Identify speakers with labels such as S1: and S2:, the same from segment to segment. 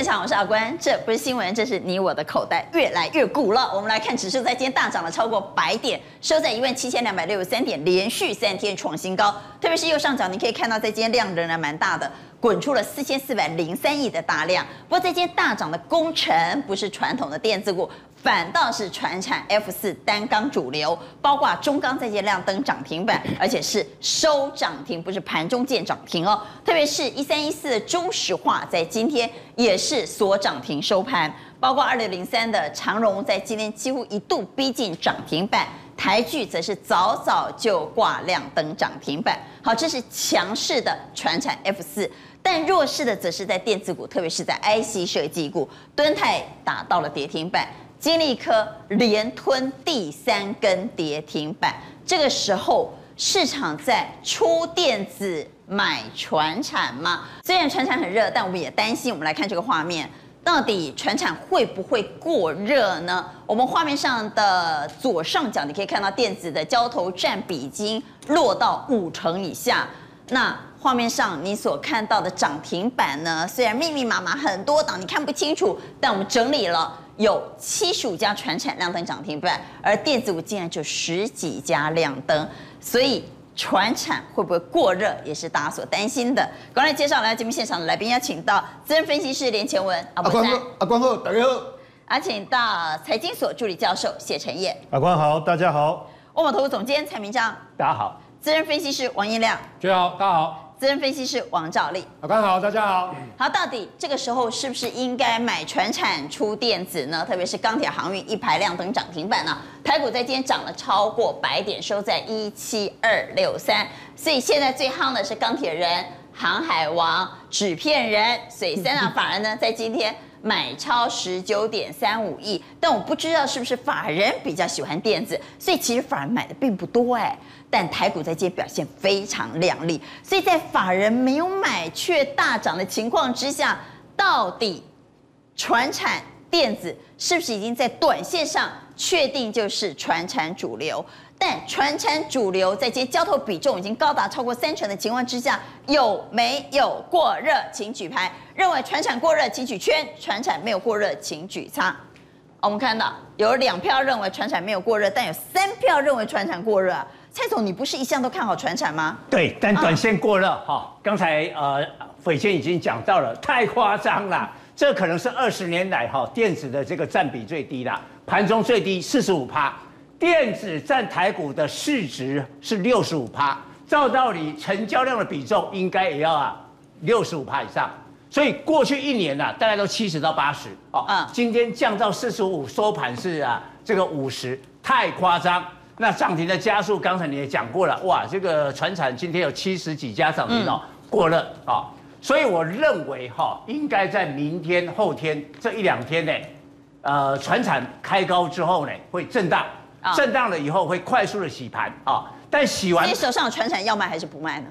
S1: 现场，我是阿关。这不是新闻，这是你我的口袋越来越鼓了。我们来看指数，在今天大涨了超过百点，收在一万七千两百六十三点，连续三天创新高。特别是右上角，你可以看到，在今天量仍然蛮大的，滚出了四千四百零三亿的大量。不过，这些大涨的功臣不是传统的电子股。反倒是传产 F 四单钢主流，包括中钢在今天亮灯涨停板，而且是收涨停，不是盘中见涨停哦。特别是一三一四的中石化在今天也是锁涨停收盘，包括二六零三的长荣在今天几乎一度逼近涨停板，台聚则是早早就挂亮灯涨停板。好，这是强势的传产 F 四，但弱势的则是在电子股，特别是在 IC 设计股，敦泰打到了跌停板。金利科连吞第三根跌停板，这个时候市场在出电子买船产吗？虽然船产很热，但我们也担心。我们来看这个画面，到底船产会不会过热呢？我们画面上的左上角，你可以看到电子的交投占比已经落到五成以下。那画面上你所看到的涨停板呢？虽然密密麻麻很多档，你看不清楚，但我们整理了。有七十五家传产亮灯涨停板，而电子股竟然就十几家亮灯，所以传产会不会过热，也是大家所担心的。刚才介绍来节目现场的来宾，邀请到资深分析师连前文阿光哥，
S2: 阿光哥，大家好。
S1: 而请到财经所助理教授谢晨业，
S3: 阿关好，大家好。
S1: 万宝投资总监蔡明章，
S4: 大家好。
S1: 资深分析师王彦亮，
S4: 大家好，大家好。
S1: 资深分析师王兆立，
S4: 阿关好，大家好。
S1: 好，到底这个时候是不是应该买船产出电子呢？特别是钢铁航运一排亮灯涨停板呢？台股在今天涨了超过百点，收在一七二六三。所以现在最夯的是钢铁人、航海王、纸片人，所以三大法人呢在今天买超十九点三五亿。但我不知道是不是法人比较喜欢电子，所以其实法人买的并不多哎。但台股在今天表现非常亮丽，所以在法人没有买却大涨的情况之下，到底传产电子是不是已经在短线上确定就是传产主流？但传产主流在接交投比重已经高达超过三成的情况之下，有没有过热？请举牌。认为传产过热，请举圈；传产没有过热，请举叉。我们看到有两票认为传产没有过热，但有三票认为传产过热。蔡总，你不是一向都看好传产吗？
S4: 对，但短线过热哈。刚、才呃，斐谦已经讲到了，太夸张了。这可能是二十年来哈电子的这个占比最低了，盘中最低四十五趴。电子占台股的市值是六十五趴，照道理成交量的比重应该也要啊六十五趴以上。所以过去一年呐、啊，大概都七十到八十哦。嗯。今天降到四十五，收盘是啊这个五十，太夸张。那涨停的加速，刚才你也讲过了，哇，这个船产今天有七十几家涨停哦，过热啊，所以我认为哈，应该在明天、后天这一两天呢，呃，船产开高之后呢，会震荡，震荡了以后会快速的洗盘啊，但洗完，
S1: 你手上的船产要卖还是不卖呢？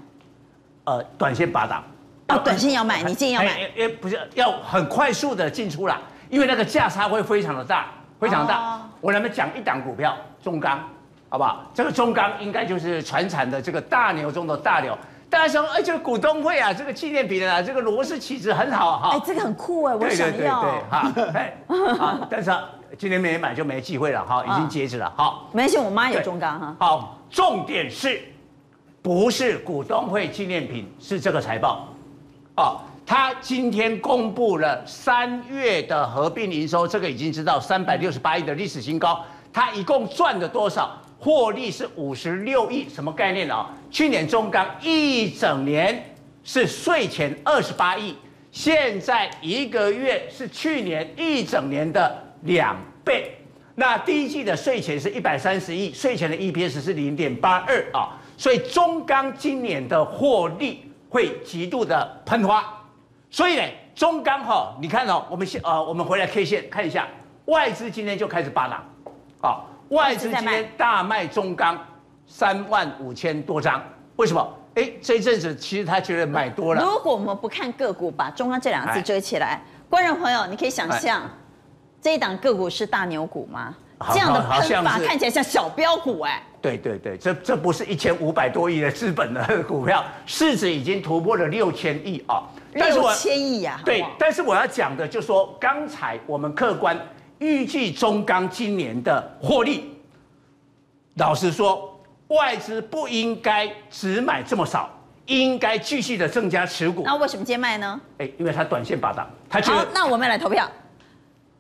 S4: 呃，短线拔档，
S1: 哦，短线要卖，你建议要买？
S4: 也不是要很快速的进出啦，因为那个价差会非常的大，非常大。我来讲一档股票，中钢。好不好？这个中钢应该就是船产的这个大牛中的大牛。大家说，哎，这个股东会啊，这个纪念品啊，这个螺丝起子很好哈。
S1: 哎，这个很酷哎，我想要。对对对对，哈，
S4: 哎，啊，但是今天没买就没机会了哈，已经截止了。好，
S1: 没关系，我妈有中钢哈。
S4: 好，重点是，不是股东会纪念品，是这个财报。哦，他今天公布了三月的合并营收，这个已经知道三百六十八亿的历史新高。他一共赚了多少？获利是五十六亿，什么概念啊？去年中钢一整年是税前二十八亿，现在一个月是去年一整年的两倍。那第一季的税前是一百三十亿，税前的 EPS 是零点八二啊，所以中钢今年的获利会极度的喷发。所以呢，中钢哈，你看哦，我们先呃，我们回来 K 线看一下，外资今天就开始扒档，啊。外资今天大卖中钢三万五千多张，为什么？哎，这一阵子其实他觉得买多了。
S1: 如果我们不看个股，把中钢这两个字遮起来，观众朋友，你可以想象这一档个股是大牛股吗？这样的喷法看起来像小标股哎。
S4: 对对对，这这不是一千五百多亿的资本的股票，市值已经突破了六千亿啊。
S1: 六千亿呀！
S4: 对，但是我要讲的就是说，刚才我们客观预计中钢今年的获利，老实说，外资不应该只买这么少，应该继续的增加持股。
S1: 那为什么今天卖呢？
S4: 哎，因为它短线拔档，它
S1: 好，那我们来投票，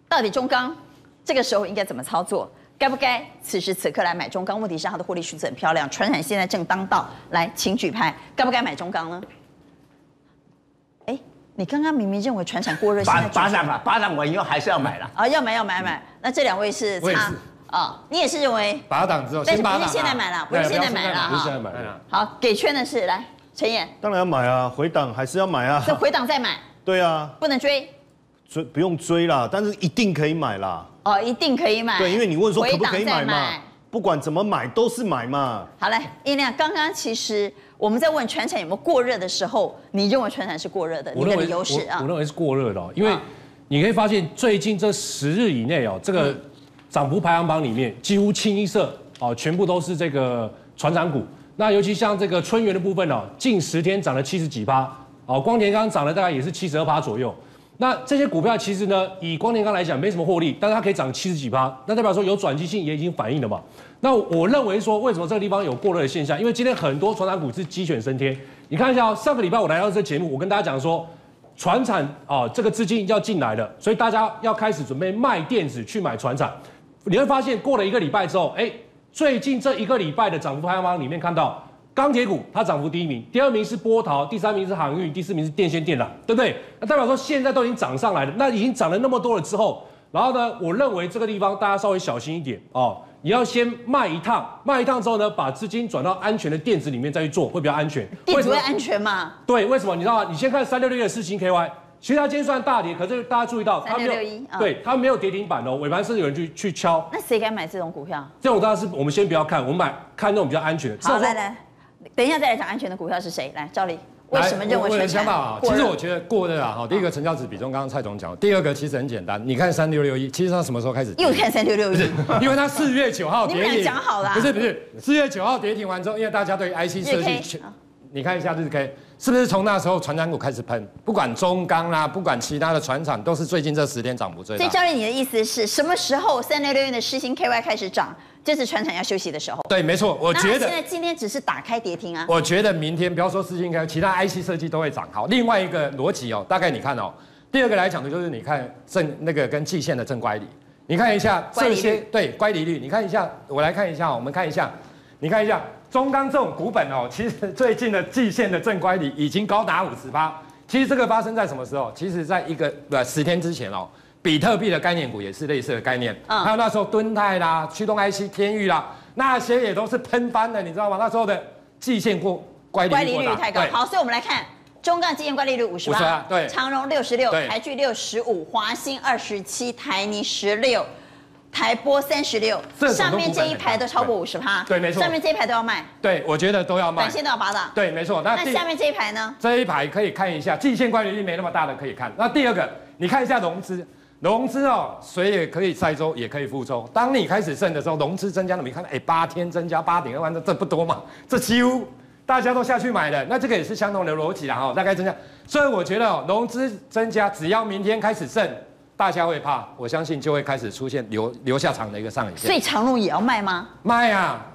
S1: 到底中钢这个时候应该怎么操作？该不该此时此刻来买中钢？问题是它的获利数字很漂亮，传产现在正当道，来请举牌，该不该买中钢呢？哎，你刚刚明明认为传产过热，现在
S4: 拔档了，拔档完以后还是要买了
S1: 啊，要买要买买。那这两位是差啊，你也是认为？
S2: 拔档之后，
S1: 但是不是现在买了，不是现在买了
S2: 哈，不是现在买了。
S1: 好，给圈的是来陈彦，
S3: 当然要买啊，回档还是要买啊，
S1: 这回档再买，
S3: 对啊，
S1: 不能追，
S3: 追不用追啦，但是一定可以买啦。
S1: 哦，一定可以买。
S3: 对，因为你问说可不可以买嘛？不管怎么买都是买嘛。
S1: 好嘞，音量，刚刚其实我们在问全产有没有过热的时候，你认为全产是过热的？你的理由是啊？
S2: 我认为是过热的，因为你可以发现最近这十日以内哦，这个涨幅排行榜里面几乎清一色哦，全部都是这个船产股。那尤其像这个春源的部分哦，近十天涨了七十几趴哦，光田刚涨了大概也是七十二趴左右。那这些股票其实呢，以光电钢来讲没什么获利，但是它可以涨七十几趴，那代表说有转机性，也已经反映了嘛。那我认为说，为什么这个地方有过热的现象？因为今天很多传产股是鸡犬升天。你看一下哦，上个礼拜我来到这节目，我跟大家讲说，传产啊这个资金要进来了，所以大家要开始准备卖电子去买传产。你会发现过了一个礼拜之后，哎，最近这一个礼拜的涨幅排行榜里面看到。钢铁股它涨幅第一名，第二名是波涛，第三名是航运，第四名是电线电缆，对不对？那代表说现在都已经涨上来了，那已经涨了那么多了之后，然后呢，我认为这个地方大家稍微小心一点哦，你要先卖一趟，卖一趟之后呢，把资金转到安全的电子里面再去做，会比较安全。
S1: 电子会安全吗？
S2: 对，为什么？你知道吗？你先看三六六一的四星 KY，其实它今天算大跌，可是大家注意到它没有，对，它没有跌停板哦，尾盘甚至有人去去敲。
S1: 那谁敢买这种股票？
S2: 这种当然是我们先不要看，我们买看那种比较安全的。
S1: 好，来来。等一下再来讲安全的股票是谁？来，赵丽，为什么认为我的想法
S2: 啊？其实我觉得过热啊。哈，第一个成交值比重，刚刚蔡总讲。第二个其实很简单，你看三六六一，其实它什么时候开始？
S1: 又看三六六一，
S2: 因为它四月九号跌停。
S1: 你们讲好了。
S2: 不是不是，四月九号跌停完之后，因为大家对 IC 设计，你看一下日 K，是不是从那时候传产股开始喷？不管中钢啦，不管其他的船厂，都是最近这十天涨幅最大。
S1: 所以赵丽，你的意思是什么时候三六六一的世芯 KY 开始涨？这是船厂要休息的时候。
S2: 对，没错，我觉得
S1: 现在今天只是打开跌停啊。
S2: 我觉得明天不要说世芯 KY，其他 IC 设计都会涨。好，另外一个逻辑哦，大概你看哦，第二个来讲的就是你看正那个跟季线的正乖离，你看一下这些对乖离率，你看一下，我来看一下，我们看一下，你看一下中钢这种股本哦，其实最近的季线的正乖离已经高达五十八。其实这个发生在什么时候？其实在一个呃十天之前哦。比特币的概念股也是类似的概念，嗯，还有那时候敦泰啦、驱动 IC、天域啦，那些也都是喷翻的，你知道吗？那时候的季线过乖离率
S1: 太高。好，所以我们来看中钢基线乖离率五十八，对，长荣六十六，台聚六十五，华兴二十七，台泥十六，台波三十六，上面这一排都超过五十趴，对，没错，上面这一排都要卖，
S2: 对，我觉得都要卖，短
S1: 线都要拔的，
S2: 对，没错。
S1: 那下面这一排呢？
S2: 这一排可以看一下，季线乖离率没那么大的可以看。那第二个，你看一下融资。融资哦，水也可以载舟，也可以覆舟。当你开始剩的时候，融资增加了，你看，哎，八天增加八点二万，这这不多嘛？这几乎大家都下去买了，那这个也是相同的逻辑啦，哈，大概增加。所以我觉得哦，融资增加，只要明天开始剩，大家会怕，我相信就会开始出现留留下长的一个上影线。
S1: 所以长路也要卖吗？
S2: 卖啊！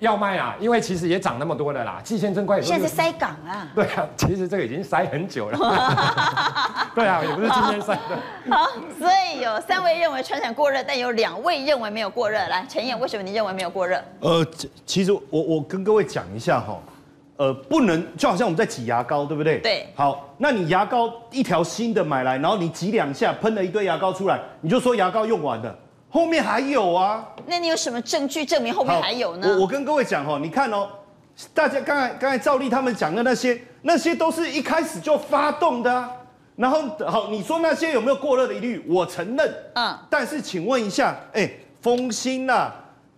S2: 要卖啊，因为其实也涨那么多了啦，季先生快。
S1: 现在是塞港啊。
S2: 对啊，其实这个已经塞很久了。对啊，也不是今天塞的。
S1: 好，所以有三位认为船产过热，但有两位认为没有过热。来，陈彦，为什么你认为没有过热？
S3: 呃，其实我我跟各位讲一下哈，呃，不能就好像我们在挤牙膏，对不对？
S1: 对。
S3: 好，那你牙膏一条新的买来，然后你挤两下，喷了一堆牙膏出来，你就说牙膏用完了。后面还有啊？
S1: 那你有什么证据证明后面还有呢？
S3: 我我跟各位讲哦，你看哦，大家刚才刚才赵丽他们讲的那些，那些都是一开始就发动的啊。然后好，你说那些有没有过热的疑虑？我承认。嗯。但是请问一下，哎，丰兴啦，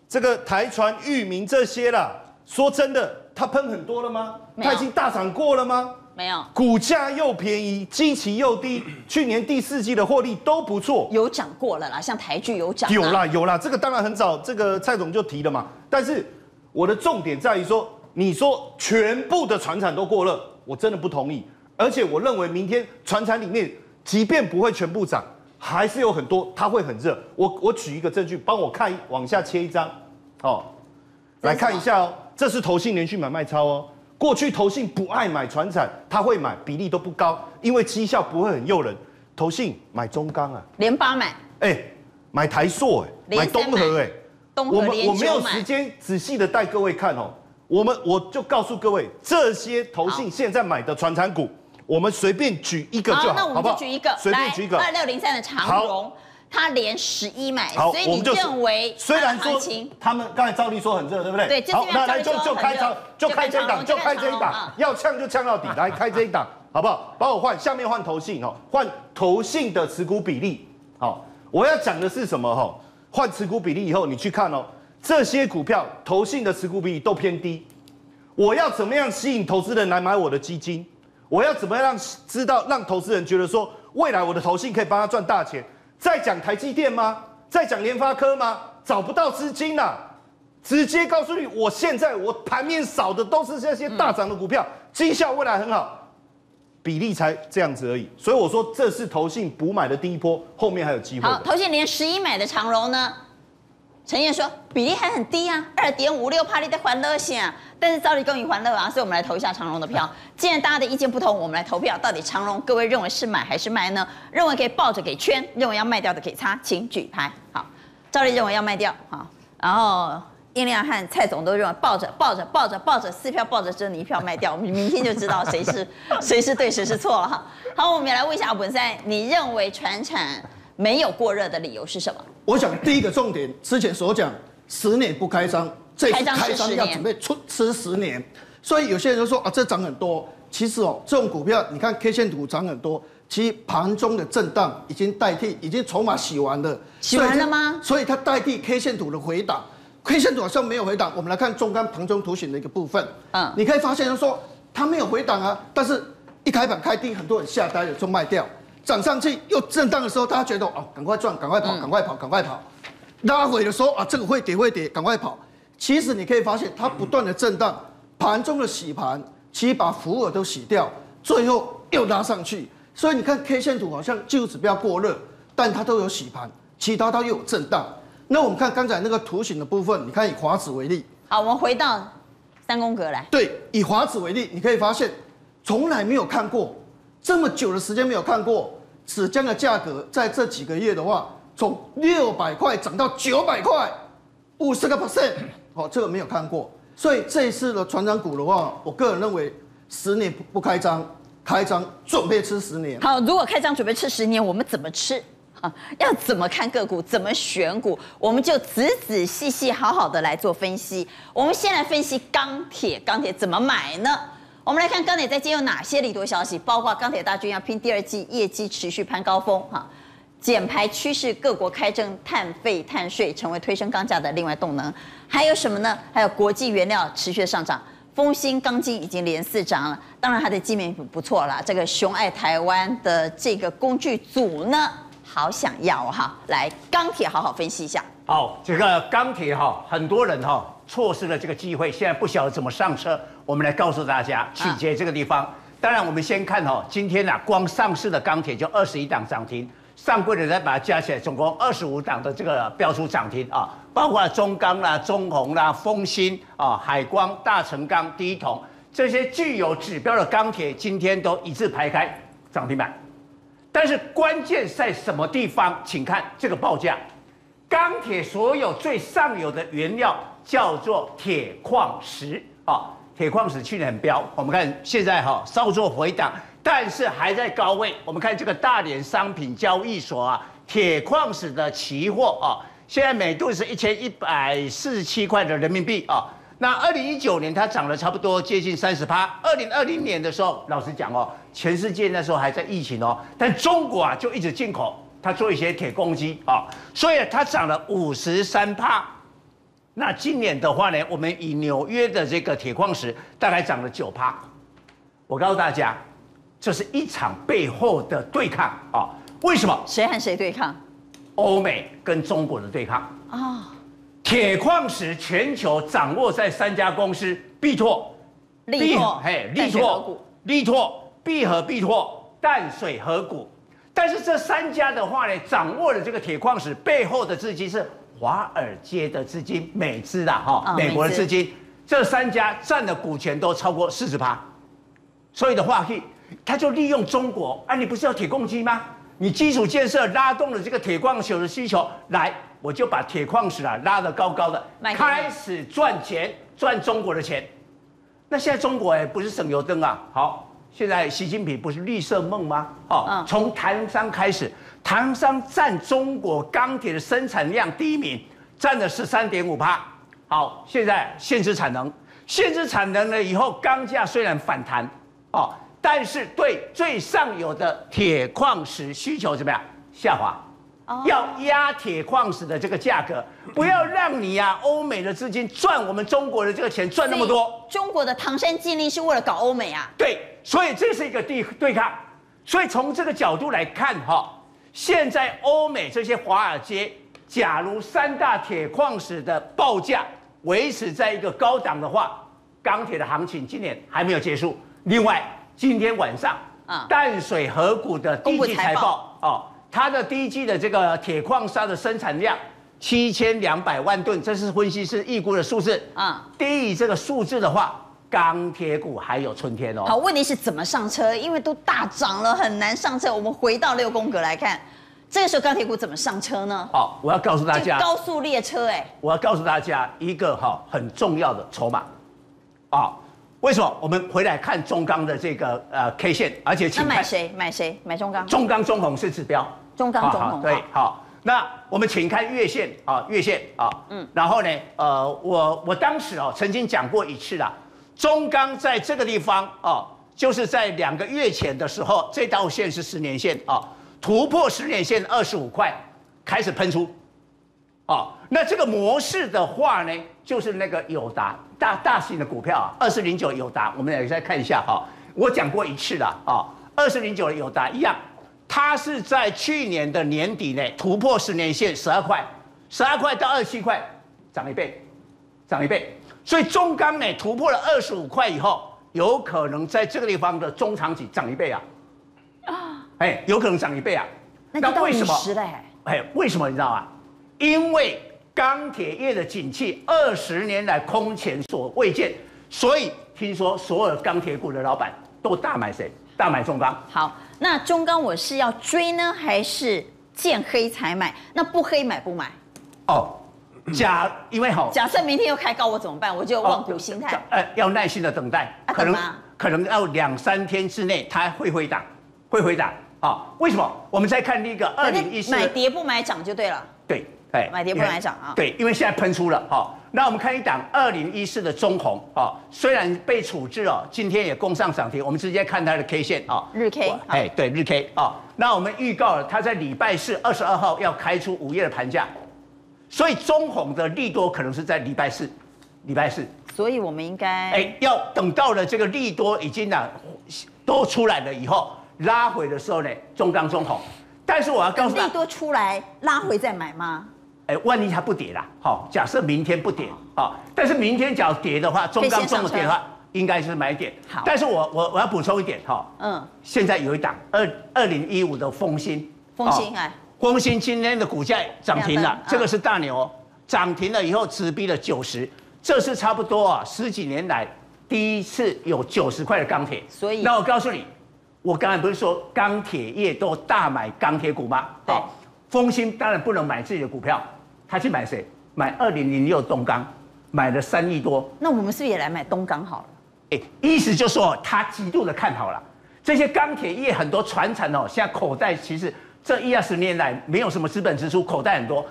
S3: 这个台船、域名这些啦，说真的，它喷很多了吗？它已经大涨过了吗？
S1: 没有，
S3: 股价又便宜，基期又低，去年第四季的获利都不错，
S1: 有涨过了啦，像台剧有涨，
S3: 有啦有啦，这个当然很早，这个蔡总就提了嘛。但是我的重点在于说，你说全部的船产都过热，我真的不同意，而且我认为明天船产里面，即便不会全部涨，还是有很多它会很热。我我举一个证据，帮我看往下切一张，哦，来看一下哦，这是投信连续买卖超哦。过去投信不爱买船产，他会买比例都不高，因为绩效不会很诱人。投信买中钢啊，
S1: 联八买，
S3: 哎、欸，买台塑哎、欸，买东和哎、欸，
S1: 东和
S3: 我们我没有时间仔细的带各位看哦。我们我就告诉各位，这些投信现在买的船产股，我们随便举一个就好，好，
S1: 那我们就举一个，
S3: 随便举一个，
S1: 二六零三的长荣，他连十一买，所以你认为
S3: 虽然说他们刚才照例说很热，对不对？
S1: 对，
S3: 好，那来就就开张，就开这一档，就开这一档，要呛就呛到底，来开这一档。好不好？帮我换，下面换投信哦，换投信的持股比例。好，我要讲的是什么？哈，换持股比例以后，你去看哦，这些股票投信的持股比例都偏低。我要怎么样吸引投资人来买我的基金？我要怎么样让知道让投资人觉得说，未来我的投信可以帮他赚大钱？在讲台积电吗？在讲联发科吗？找不到资金了，直接告诉你，我现在我盘面少的都是这些大涨的股票，绩效未来很好。比例才这样子而已，所以我说这是投信补买的第一波，后面还有机会。
S1: 好，投信连十一买的长荣呢？陈燕说比例还很低啊，二点五六，帕利在欢乐线，但是照例公允欢乐啊，所以我们来投一下长荣的票。既然大家的意见不同，我们来投票，到底长荣各位认为是买还是卖呢？认为可以抱着给圈，认为要卖掉的可以擦，请举牌。好，赵丽认为要卖掉，好，然后。英亮和蔡总都认为抱着抱着抱着抱着四票抱着，只有你一票卖掉，我们明天就知道谁是谁是对谁是错了哈。好，我们也来问一下文山，你认为传产没有过热的理由是什么？
S5: 我想第一个重点，之前所讲十年不开张，这次开张要准备出吃十年，所以有些人就说啊，这涨很多。其实哦，这种股票你看 K 线图涨很多，其实盘中的震荡已经代替，已经筹码洗完了，
S1: 洗完了吗？
S5: 所以它代替 K 线图的回档。K 线图好像没有回档，我们来看中钢盘中图形的一个部分。嗯，你可以发现说它没有回档啊，但是一开盘开低，很多人下单了就卖掉，涨上去又震荡的时候，大家觉得哦，赶快赚，赶快跑，赶快跑，赶快跑。拉回的时候啊，这个会跌会跌，赶快跑。其实你可以发现它不断的震荡，盘中的洗盘其实把浮额都洗掉，最后又拉上去。所以你看 K 线图好像技术指标过热，但它都有洗盘，其他它又有震荡。那我们看刚才那个图形的部分，你看以华指为例。
S1: 好，我们回到三宫格来。
S5: 对，以华指为例，你可以发现，从来没有看过这么久的时间没有看过纸浆的价格在这几个月的话，从六百块涨到九百块，五十个 percent，好，这个没有看过。所以这一次的传产股的话，我个人认为十年不开张，开张准备吃十年。
S1: 好，如果开张准备吃十年，我们怎么吃？啊，要怎么看个股，怎么选股，我们就仔仔细细、好好的来做分析。我们先来分析钢铁，钢铁怎么买呢？我们来看钢铁在今天有哪些利多消息，包括钢铁大军要拼第二季业绩持续攀高峰，哈，减排趋势，各国开征碳费、碳税，成为推升钢价的另外动能。还有什么呢？还有国际原料持续上涨，丰兴钢筋已经连四涨了，当然它的基本面不错了。这个雄爱台湾的这个工具组呢？好想要哈，来钢铁好好分析一下。
S4: 好，这个钢铁哈，很多人哈错失了这个机会，现在不晓得怎么上车。我们来告诉大家，细节这个地方。当然，我们先看哦，今天呐，光上市的钢铁就二十一档涨停，上柜的再把它加起来，总共二十五档的这个标出涨停啊，包括中钢啦、中红啦、丰兴啊、海光、大成钢、第一铜这些具有指标的钢铁，今天都一字排开涨停板。但是关键在什么地方？请看这个报价，钢铁所有最上游的原料叫做铁矿石啊，铁矿石去年很飙，我们看现在哈稍作回档，但是还在高位。我们看这个大连商品交易所啊，铁矿石的期货啊，现在每度是一千一百四十七块的人民币啊。那二零一九年它涨了差不多接近三十趴，二零二零年的时候，老实讲哦，全世界那时候还在疫情哦，但中国啊就一直进口，它做一些铁公鸡啊，所以它涨了五十三趴。那今年的话呢，我们以纽约的这个铁矿石大概涨了九趴。我告诉大家，这是一场背后的对抗啊，为什么？
S1: 谁和谁对抗？
S4: 欧美跟中国的对抗啊。哦铁矿石全球掌握在三家公司：必拓、
S1: 力拓、
S4: 嘿，力拓、力拓、必和必拓、淡水河谷。但是这三家的话呢，掌握了这个铁矿石背后的资金是华尔街的资金，美资的哈，美国的资金。这三家占的股权都超过四十趴，所以的话，他就利用中国啊，你不是要铁矿机吗？你基础建设拉动了这个铁矿石的需求，来，我就把铁矿石啊拉得高高的，开始赚钱，赚中国的钱。那现在中国哎，不是省油灯啊。好，现在习近平不是绿色梦吗？哦，从唐山开始，唐山占中国钢铁的生产量第一名，占了十三点五趴。好，现在限制产能，限制产能了以后，钢价虽然反弹，哦，但是对最上游的铁矿石需求怎么样？下滑，哦、要压铁矿石的这个价格，不要让你呀、啊，欧美的资金赚我们中国的这个钱赚那么多。
S1: 中国的唐山尽力是为了搞欧美啊？
S4: 对，所以这是一个对对抗。所以从这个角度来看，哈，现在欧美这些华尔街，假如三大铁矿石的报价。维持在一个高档的话，钢铁的行情今年还没有结束。另外，今天晚上，啊，淡水河谷的第一季财报哦，它的第一季的这个铁矿砂的生产量七千两百万吨，这是分析师预估的数字。啊，低于这个数字的话，钢铁股还有春天哦。
S1: 好，问题是怎么上车？因为都大涨了，很难上车。我们回到六宫格来看。这个时候钢铁股怎么上车呢？
S4: 好，我要告诉大家，
S1: 高速列车哎，
S4: 我要告诉大家一个哈很重要的筹码，啊，为什么？我们回来看中钢的这个呃 K 线，而且请
S1: 看买谁？买谁？买中钢？
S4: 中钢中红是指标，
S1: 中钢中红
S4: 对，好，那我们请看月线啊，月线啊，嗯，然后呢，呃，我我当时哦曾经讲过一次啦，中钢在这个地方哦，就是在两个月前的时候，这道线是十年线啊。突破十年线二十五块，开始喷出，哦，那这个模式的话呢，就是那个友达大大型的股票啊，二四零九友达，我们来再看一下哈，我讲过一次了啊，二四零九的友达一样，它是在去年的年底内突破十年线十二块，十二块到二十七块，涨一倍，涨一倍，所以中钢呢突破了二十五块以后，有可能在这个地方的中长期涨一倍啊。啊哎，有可能涨一倍啊！
S1: 那为什么？
S4: 哎，为什么你知道吗？因为钢铁业的景气二十年来空前所未见，所以听说所有钢铁股的老板都大买谁？大买中钢。
S1: 好，那中钢我是要追呢，还是见黑才买？那不黑买不买？
S4: 哦，假因为好，
S1: 假设明天又开高，我怎么办？我就望股心态。
S4: 呃，要耐心的等待，
S1: 啊、可能
S4: 可能要两三天之内，它会回档，会回档。啊，为什么？我们再看那个二零一四，
S1: 买跌不买涨就对了。
S4: 对，哎，
S1: 买跌不买涨啊。
S4: 对，因为现在喷出了哈。那我们看一档二零一四的中红啊，虽然被处置哦，今天也攻上涨停。我们直接看它的 K 线啊，
S1: 日 K。
S4: 哎，对，日 K 啊。那我们预告了，它在礼拜四二十二号要开出午夜的盘价，所以中红的利多可能是在礼拜四，礼拜四。
S1: 所以我们应该
S4: 哎，要等到了这个利多已经呢都出来了以后。拉回的时候呢，中钢中红，但是我要告诉你，利
S1: 多出来拉回再买吗？
S4: 哎，万一它不跌啦，好，假设明天不跌，好，但是明天只要跌的话，中钢中鸿跌的话，应该是买点。好，但是我我我要补充一点哈，嗯，现在有一档二二零一五的风兴，
S1: 风兴哎，
S4: 丰兴今天的股价涨停了，这个是大牛，涨停了以后直逼了九十，这是差不多啊十几年来第一次有九十块的钢铁，
S1: 所以
S4: 那我告诉你。我刚才不是说钢铁业都大买钢铁股吗？好，丰兴当然不能买自己的股票，他去买谁？买二零零六东钢，买了三亿多。
S1: 那我们是不是也来买东钢好了？
S4: 哎，意思就是说他极度的看好了这些钢铁业，很多传产哦，现在口袋其实这一二十年来没有什么资本支出，口袋很多，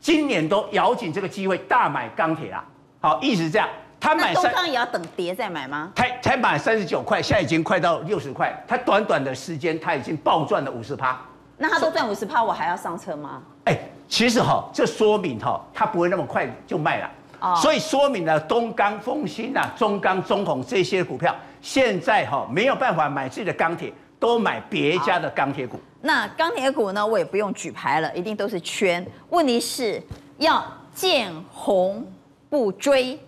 S4: 今年都咬紧这个机会大买钢铁啊。好，一直是这样。他买
S1: 东钢也要等跌再买吗？
S4: 才才买三十九块，现在已经快到六十块。他短短的时间，他已经暴赚了五十趴。
S1: 那他都赚五十趴，我还要上车吗？
S4: 哎、欸，其实哈，这说明哈，他不会那么快就卖了。哦。所以说明了东钢、丰兴啊、中钢、中红这些股票，现在哈没有办法买自己的钢铁，都买别家的钢铁股。
S1: 那钢铁股呢，我也不用举牌了，一定都是圈。问题是要见红不追。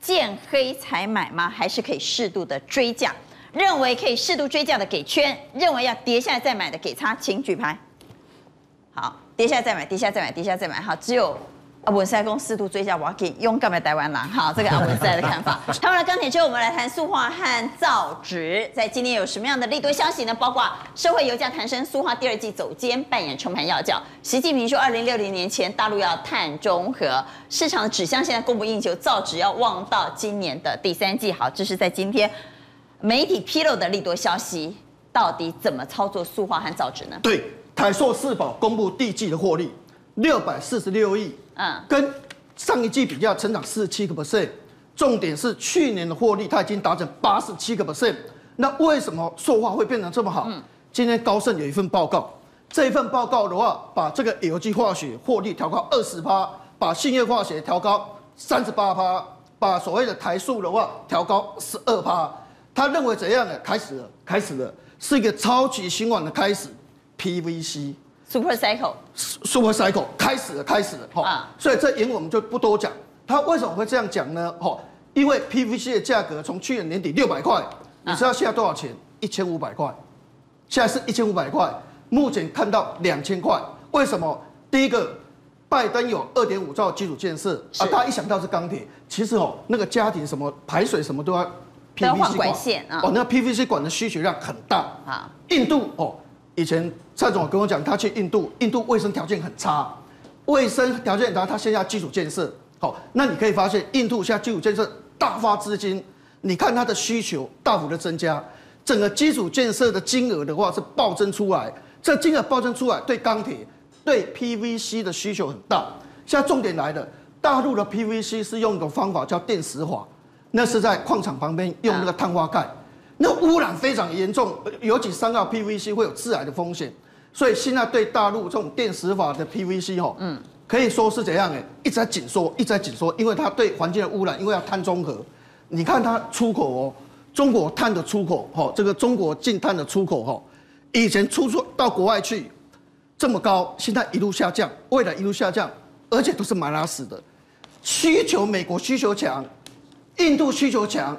S1: 见黑才买吗？还是可以适度的追价？认为可以适度追价的给圈，认为要跌下来再买的给叉，请举牌。好，跌下来再买，跌下来再买，跌下来再买。好，只有。啊，文塞公适度追加，我要给勇敢的台湾人。好，这个阿文塞的看法。谈完了钢铁之后，我们来谈塑化和造纸。在今天有什么样的利多消息呢？包括社会油价弹升，塑化第二季走坚，扮演冲盘要角。习近平说，二零六零年前大陆要碳中和，市场的纸箱现在供不应求，造纸要望到今年的第三季。好，这是在今天媒体披露的利多消息，到底怎么操作塑化和造纸呢？
S5: 对，台塑四宝公布第一季的获利六百四十六亿。嗯，跟上一季比较，成长四十七个 percent。重点是去年的获利，它已经达成八十七个 percent。那为什么塑化会变成这么好？嗯，今天高盛有一份报告，这一份报告的话，把这个有机化学获利调高二十趴，把信业化学调高三十八趴，把所谓的台塑的话调高十二趴。他认为怎样呢？开始了，开始了，是一个超级新闻的开始，PVC。
S1: Super cycle，Super
S5: cycle 开始了，开始了，哈，所以这原文我们就不多讲。他为什么会这样讲呢？哈，因为 PVC 的价格从去年年底六百块，你知道现在多少钱？一千五百块，现在是一千五百块，目前看到两千块。为什么？第一个，拜登有二点五兆基础建设啊，他一想到是钢铁，其实哦，那个家庭什么排水什么都要
S1: PVC 管线啊，
S5: 哦，那 PVC 管的需求量很大啊。印度哦。以前蔡总跟我讲，他去印度，印度卫生条件很差，卫生条件很差，他现在基础建设好，那你可以发现，印度现在基础建设大发资金，你看它的需求大幅的增加，整个基础建设的金额的话是暴增出来，这金额暴增出来，对钢铁、对 PVC 的需求很大。现在重点来了，大陆的 PVC 是用一种方法叫电石法，那是在矿场旁边用那个碳化钙。那污染非常严重，尤其三号 PVC 会有致癌的风险，所以现在对大陆这种电石法的 PVC 哦，嗯，可以说是怎样哎，一直在紧缩，一直在紧缩，因为它对环境的污染，因为要碳中和，你看它出口哦，中国碳的出口哈，这个中国净碳的出口哈，以前出出到国外去这么高，现在一路下降，未来一路下降，而且都是马拉死的，需求美国需求强，印度需求强，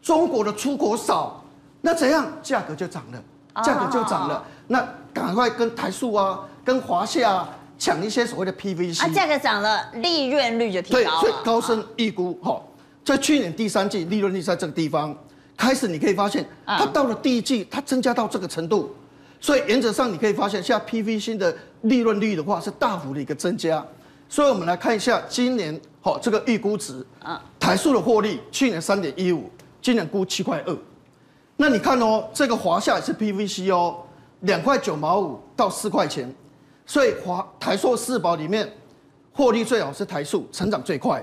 S5: 中国的出口少。那怎样价格就涨了，价格就涨了。Oh. 那赶快跟台塑啊、跟华夏啊抢一些所谓的 PVC
S1: 啊，价格涨了，利润率就提高了。
S5: 对，所以高盛预估哈，在去年第三季利润率在这个地方开始，你可以发现它到了第一季，它增加到这个程度。所以原则上你可以发现，现在 PVC 的利润率的话是大幅的一个增加。所以我们来看一下今年哈这个预估值啊，台塑的获利去年三点一五，今年估七块二。那你看哦，这个华夏也是 PVC 哦，两块九毛五到四块钱，所以华台塑四宝里面获利最好是台塑，成长最快。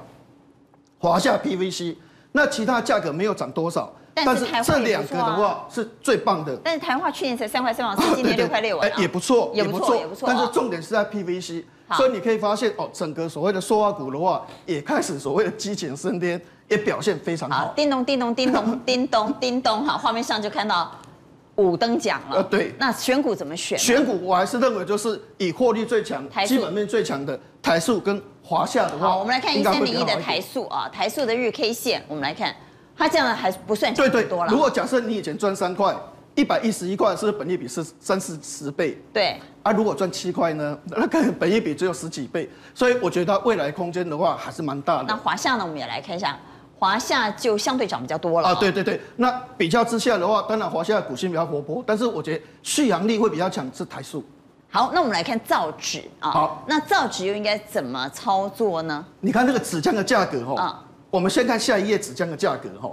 S5: 华夏 PVC，那其他价格没有涨多少，但是这两个的话是最棒的。
S1: 但是台化去年才三块三毛四，今年六块六啊，
S5: 也不错，也不错，也不错。但是重点是在 PVC，所以你可以发现哦，整个所谓的塑化股的话，也开始所谓的激情升天。也表现非常好，叮咚叮咚
S1: 叮咚叮咚叮咚，好，画面上就看到五等奖了。呃，
S5: 对。
S1: 那选股怎么选？
S5: 选股我还是认为就是以获利最强、台基本面最强的台塑跟华夏的话。
S1: 好，我们来看一三零一的台塑啊，台塑的日 K 线，我们来看，它这样还不算对对多了。
S5: 如果假设你以前赚三块，一百一十一块，是不是本益比是三四十倍？
S1: 对。
S5: 啊，如果赚七块呢？那个本益比只有十几倍，所以我觉得它未来空间的话还是蛮大的。
S1: 那华夏呢？我们也来看一下。华夏就相对涨比较多了啊，
S5: 对对对，那比较之下的话，当然华夏的股性比较活泼，但是我觉得续航力会比较强是台塑。
S1: 好，那我们来看造纸啊，好，那造纸又应该怎么操作呢？
S5: 你看那个纸浆的价格哈，啊，我们先看下一页纸浆的价格哈，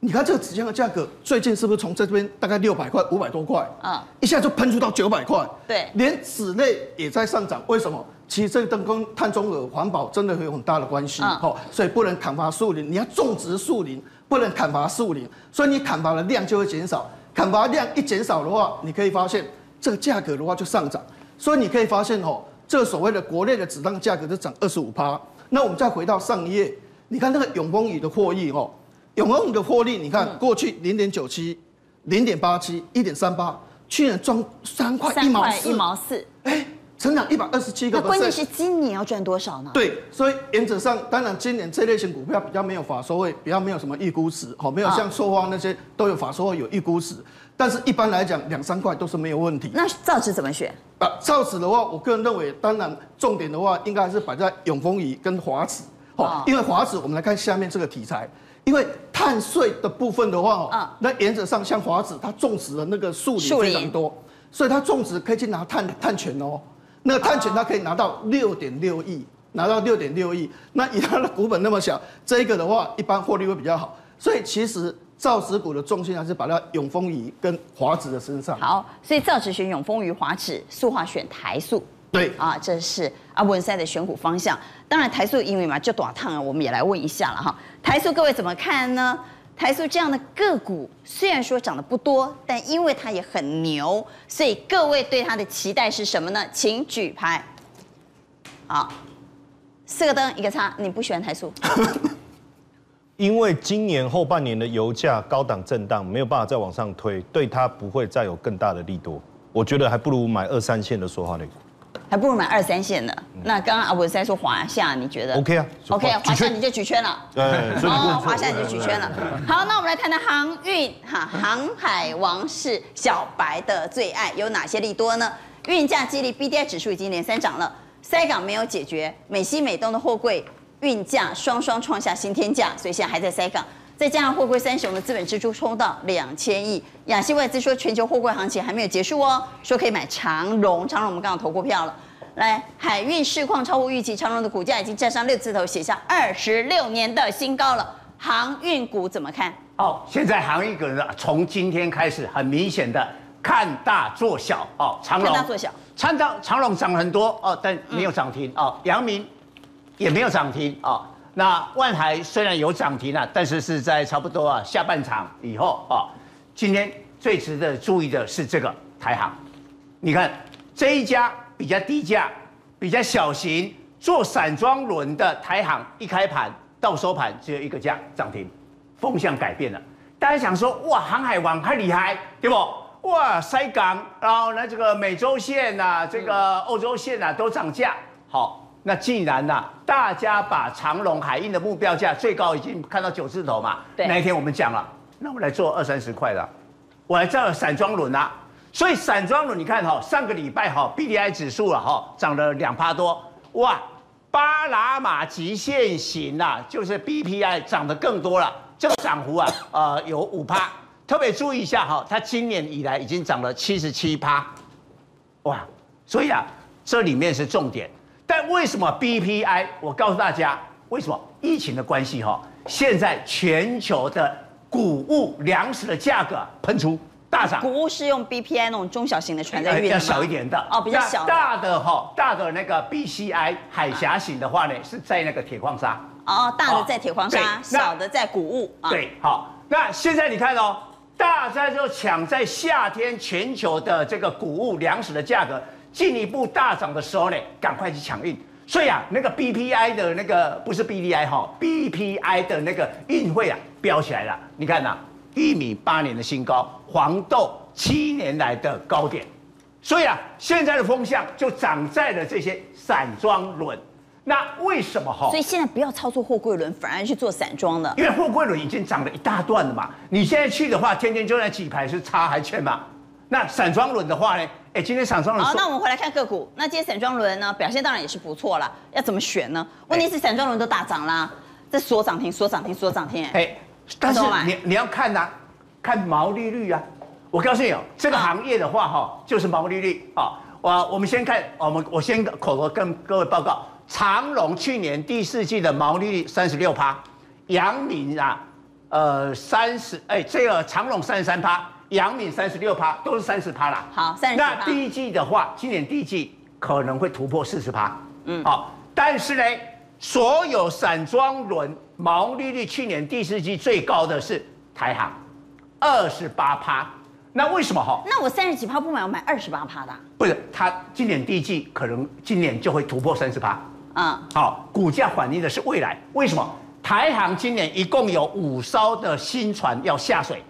S5: 你看这个纸浆的价格最近是不是从这边大概六百块、五百多块啊，一下就喷出到九百块，
S1: 对，
S5: 连纸类也在上涨，为什么？其实这个跟碳中和、环保真的会有很大的关系，哈、嗯，所以不能砍伐树林，你要种植树林，不能砍伐树林，所以你砍伐的量就会减少，砍伐量一减少的话，你可以发现这个价格的话就上涨，所以你可以发现哦，这个所谓的国内的纸张价格就涨二十五趴。那我们再回到上一页，你看那个永丰宇的获益哦，永丰宇的获利，你看过去零点九七、零点八七、一点三八，去年赚三块一毛四，
S1: 一毛四，哎。
S5: 成长一百二十七个。
S1: 那关键是今年要赚多少呢？
S5: 对，所以原则上，当然今年这类型股票比较没有法收会，比较没有什么预估值，好，没有像硕发那些都有法收会有预估值。但是一般来讲，两三块都是没有问题。
S1: 那造纸怎么选？
S5: 啊，造纸的话，我个人认为，当然重点的话，应该还是摆在永丰余跟华纸。哦，因为华子，我们来看下面这个题材，因为碳税的部分的话，哦，那原则上像华子，它种植的那个树林非常多，所以它种植可以去拿碳碳权哦。那个碳权它可以拿到六点六亿，拿到六点六亿。那以它的股本那么小，这个的话，一般获利会比较好。所以其实。造纸股的重心还是摆在永丰余跟华子的身上。
S1: 好，所以造纸选永丰余、华纸，塑化选台塑。
S5: 对
S1: 啊，这是阿文赛的选股方向。当然，台塑因为嘛就短烫啊，我们也来问一下了哈。台塑各位怎么看呢？台塑这样的个股虽然说涨得不多，但因为它也很牛，所以各位对它的期待是什么呢？请举牌。好，四个灯一个叉，你不喜欢台塑？
S3: 因为今年后半年的油价高档震荡，没有办法再往上推，对它不会再有更大的利多。我觉得还不如买二三线的塑化类股，
S1: 还不如买二三线的。嗯、那刚刚阿文在说华夏，你觉得
S3: ？OK 啊
S1: ，OK 啊，华夏你就举圈了。对，哦，华夏你就举圈了。好，那我们来谈谈航运哈，航海王是小白的最爱，有哪些利多呢？运价激励，BDI 指数已经连三涨了，塞港没有解决，美西美东的货柜。运价双双创下新天价，所以现在还在塞港。再加上货柜三雄的资本支出冲到两千亿，亚细外资说全球货柜行情还没有结束哦，说可以买长荣。长荣我们刚刚投过票了。来，海运市况超乎预期，长荣的股价已经站上六字头，写下二十六年的新高了。航运股怎么看？
S4: 哦，现在航运股呢，从今天开始很明显的看大做小哦。长荣看
S1: 大做小，
S4: 长长长荣涨很多哦，但没有涨停、嗯、哦。阳明。也没有涨停啊、哦，那万海虽然有涨停啊，但是是在差不多啊下半场以后啊、今天最值得注意的是这个台航，你看这一家比较低价、比较小型做散装轮的台航，一开盘到收盘只有一个价涨停，风向改变了。大家想说哇，航海王太厉害，对不？哇，塞港，然后呢这个美洲线啊，这个欧洲线啊都涨价，好。那既然呐、啊，大家把长隆海运的目标价最高已经看到九字头嘛，对，那一天我们讲了，那我们来做二三十块的，我来造散装轮啊，所以散装轮你看哈、哦，上个礼拜哈、哦、B D I 指数了哈，涨了两趴多，哇，巴拿马极限型啊，就是 B P I 涨得更多了，这个涨幅啊，呃，有五趴，特别注意一下哈、哦，它今年以来已经涨了七十七趴，哇，所以啊，这里面是重点。但为什么 BPI？我告诉大家，为什么疫情的关系哈？现在全球的谷物粮食的价格喷出大涨。
S1: 谷物是用 BPI 那种中小型的船在运
S4: 比较小一点的
S1: 哦，比较小。
S4: 大的哈，大的那个 BCI 海峡型的话呢，是在那个铁矿砂。
S1: 哦，大的在铁矿砂，小的在谷物。
S4: 对，好。那现在你看哦，大家就抢在夏天全球的这个谷物粮食的价格。进一步大涨的时候呢，赶快去抢运。所以啊，那个 BPI 的那个不是 BDI 哈，BPI 的那个运费啊飙起来了。你看呐、啊，玉米八年的新高，黄豆七年来的高点。所以啊，现在的风向就长在了这些散装轮。那为什么哈？
S1: 所以现在不要操作货柜轮，反而去做散装的。
S4: 因为货柜轮已经涨了一大段了嘛。你现在去的话，天天就那几排是差还欠嘛。那散装轮的话呢？哎，今天散装轮
S1: 好，那我们回来看个股。那今天散装轮呢，表现当然也是不错啦。要怎么选呢？问题是散装轮都大涨啦，这锁涨停，锁涨停，锁涨停。哎，
S4: 但是你你要看呐、啊，看毛利率啊。我告诉你哦，这个行业的话哈、哦，就是毛利率啊。我我们先看，我们我先口头跟各位报告，长隆去年第四季的毛利率三十六趴，阳明啊，呃三十，哎，这个长隆三十三趴。阳明三十六趴，都是三十趴啦。
S1: 好，三十。
S4: 那第一季的话，今年第一季可能会突破四十趴。嗯，好。但是呢，所有散装轮毛利率去年第四季最高的是台航，二十八趴。那为什么哈？
S1: 那我三十几趴不买，我买二十八趴的。
S4: 不是，它今年第一季可能今年就会突破三十趴。嗯，好，股价反映的是未来。为什么？台航今年一共有五艘的新船要下水。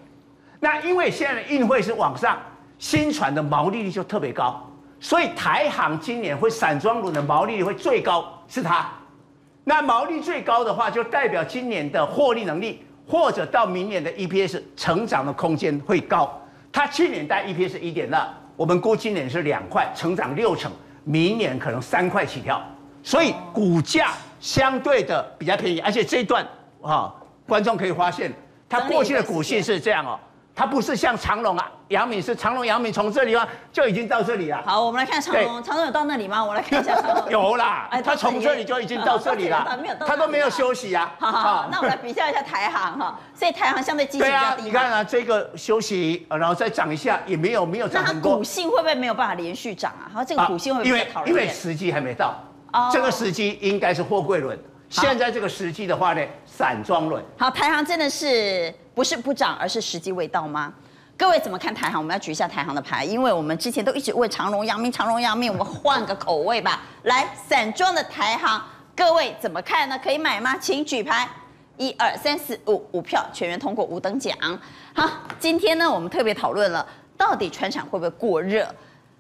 S4: 那因为现在的运费是往上，新船的毛利率就特别高，所以台航今年会散装轮的毛利率会最高，是它。那毛利最高的话，就代表今年的获利能力，或者到明年的 EPS 成长的空间会高。它去年带 EPS 一点二，我们估今年是两块，成长六成，明年可能三块起跳。所以股价相对的比较便宜，而且这一段啊、观众可以发现，它过去的股性是这样哦。它不是像长隆啊，杨敏是长隆、杨敏从这里吗？就已经到这里了。
S1: 好，我们来看长隆，长隆有到那里吗？我来看一下长隆。
S4: 有啦，哎，它从这里就已经到这里了，它都没有休息啊。
S1: 好好好，那我们来比较一下台航哈，所以台航相对基期比较低。对啊，
S4: 你看啊，这个休息，然后再涨一下，也没有没有涨很多。
S1: 那它股性会不会没有办法连续涨啊？好，这个股性会不会讨厌？
S4: 因为时机还没到，这个时机应该是货柜轮。现在这个时机的话呢，散装轮。
S1: 好，台航真的是不是不涨，而是时机未到吗？各位怎么看台航？我们要举一下台航的牌，因为我们之前都一直问长荣、阳明、长荣、阳明，我们换个口味吧。来，散装的台航，各位怎么看呢？可以买吗？请举牌，一二三四五，五票全员通过，五等奖。好，今天呢，我们特别讨论了，到底船厂会不会过热？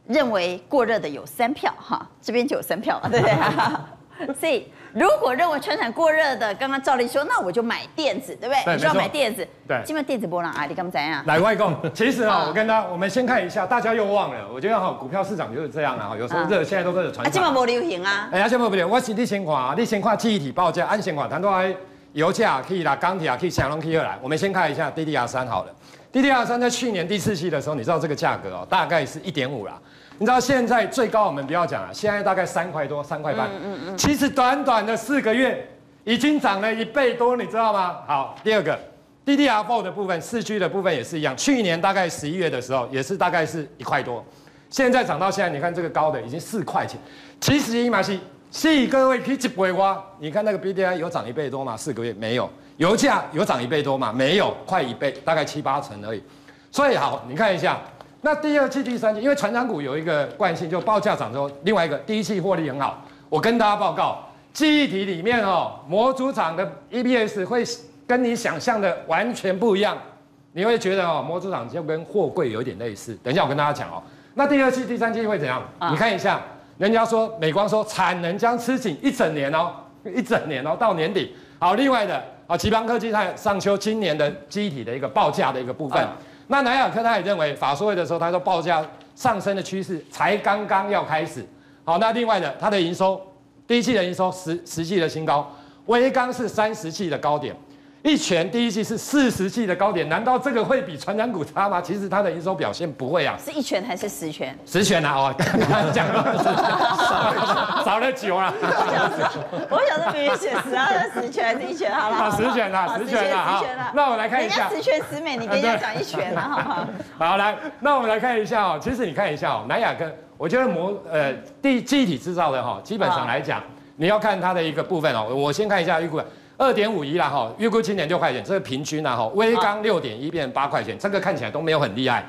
S1: 认为过热的有三票，哈，这边就有三票，对不对？所以。如果认为全产过热的，刚刚赵丽说，那我就买电子，对不对？对，你就要买电子，
S2: 对，
S1: 基本电子波浪啊，你刚怎样？
S2: 来外公，其实啊，我跟他，我们先看一下，大家又忘了，我觉得哈，股票市场就是这样啊，有时候热，现在都热船产。
S1: 基本不流行啊。
S2: 哎呀，基本不流行，我是你先看，你先看记忆体报价，按先看，谈到油价可以啦，钢铁啊可以，想龙可以来。我们先看一下 DDR 三好了，DDR 三在去年第四期的时候，你知道这个价格哦，大概是一点五啦。你知道现在最高我们不要讲了，现在大概三块多，三块半。嗯嗯嗯。其实短短的四个月，已经涨了一倍多，你知道吗？好，第二个，DDR4 的部分，四 G 的部分也是一样。去年大概十一月的时候，也是大概是一块多，现在涨到现在，你看这个高的已经四块钱。其实伊玛西，是各位可以不会挖，你看那个 BDI 有涨一倍多吗？四个月没有，油价有涨一倍多吗？没有，快一倍，大概七八成而已。所以好，你看一下。那第二季、第三季，因为船长股有一个惯性，就报价涨之后，另外一个第一季获利很好。我跟大家报告，记忆体里面哦，模组厂的 EPS 会跟你想象的完全不一样。你会觉得哦，模组厂就跟货柜有点类似。等一下我跟大家讲哦。那第二季、第三季会怎样？你看一下，人家说美光说产能将吃紧一整年哦，一整年哦，到年底。好，另外的啊，奇邦科技在上修今年的记忆体的一个报价的一个部分。那南亚科他也认为法说会的时候，他说报价上升的趋势才刚刚要开始。好，那另外的它的营收，第一季的营收十十季的新高，威刚是三十季的高点。一拳第一季是四十季的高点，难道这个会比传染股差吗？其实它的营收表现不会啊。
S1: 是一拳还是十拳？
S2: 十拳啊！哦，刚 刚讲了，少了九了。
S1: 我想说，明明写十二是十拳还是一拳？好了，
S2: 好，十拳啊，十拳啊，好。那我来看一下。
S1: 十全十美，你跟人家讲一拳啊，好不好？
S2: 好，来，那我们来看一下哦。其实你看一下哦，南亚科，我觉得模呃第记忆体制造的哈，基本上来讲，你要看它的一个部分哦。我先看一下预估。二点五一啦哈，预估今年六块钱，这个平均啦哈，微刚六点一变八块钱，这个看起来都没有很厉害，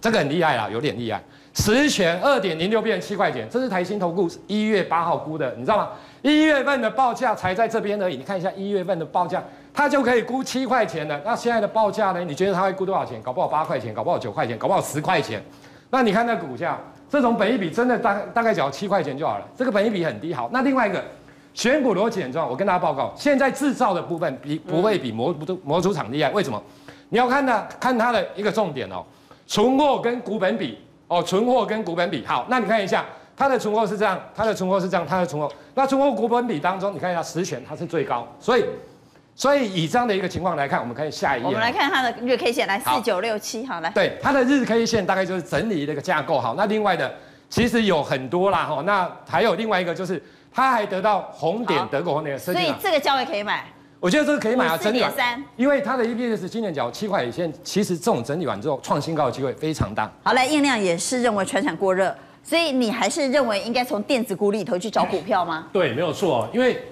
S2: 这个很厉害啦，有点厉害。十全二点零六变七块钱，这是台新投顾一月八号估的，你知道吗？一月份的报价才在这边而已，你看一下一月份的报价，它就可以估七块钱了。那现在的报价呢？你觉得它会估多少钱？搞不好八块钱，搞不好九块钱，搞不好十块钱。那你看那股价，这种本一比真的大大概只要七块钱就好了，这个本一比很低。好，那另外一个。选股逻辑很重要，我跟大家报告，现在制造的部分比不会比模组模组厂厉害，为什么？你要看它看它的一个重点哦，存货跟股本比哦，存货跟股本比。好，那你看一下它的存货是这样，它的存货是这样，它的存货，那存货股本比当中，你看一下十銓它是最高，所以所以以这样的一个情况来看，我们看下一页，
S1: 我们来看它的日 K 线，来四九六七，好来，
S2: 对，它的日 K 线大概就是整理的一个架构。好，那另外的其实有很多啦哈，那还有另外一个就是。他还得到红点德国红点，
S1: 所以这个价位可以买。
S2: 我觉得这个可以买啊，整理完，因为它的 EPS 今年缴七块以前，其实这种整理完之后创新高的机会非常大。
S1: 好，来，艳亮也是认为传产过热，所以你还是认为应该从电子股里头去找股票吗？
S2: 对，没有错，因为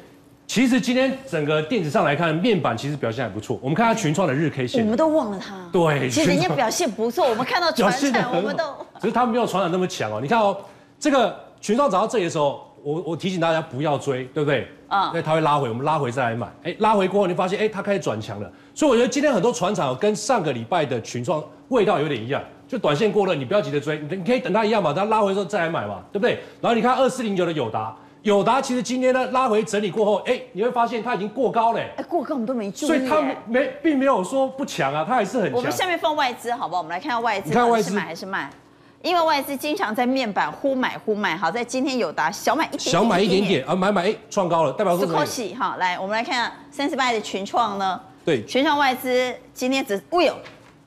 S2: 其实今天整个电子上来看，面板其实表现还不错。我们看它群创的日 K 线，
S1: 我们都忘了它。
S2: 对，
S1: 其实人家表现不错，我们看到传产，我们都，
S2: 只是它没有传产那么强哦。你看哦，这个群创涨到这里的时候。我我提醒大家不要追，对不对？啊，因为它会拉回，我们拉回再来买。哎，拉回过后你发现，哎，它开始转强了。所以我觉得今天很多船厂跟上个礼拜的群创味道有点一样，
S6: 就短线过了，你不要急着追，你你可以等它一样嘛，它拉回之后再来买嘛，对不对？然后你看二四零九的友达，友达其实今天呢拉回整理过后，哎，你会发现它已经过高了，哎，
S1: 过高我们都没注意，
S6: 所以它没并没有说不强啊，它还是很强。
S1: 我们下面放外资好不好？我们来看下外资，你看外资是买还是卖？因为外资经常在面板忽买忽卖，好，在今天有达小买一点点，
S6: 小买一点点啊，买买哎，创高了，代表说什么？
S1: 好，来，我们来看下三十八的群创呢？
S6: 对，
S1: 群创外资今天只，哦呦，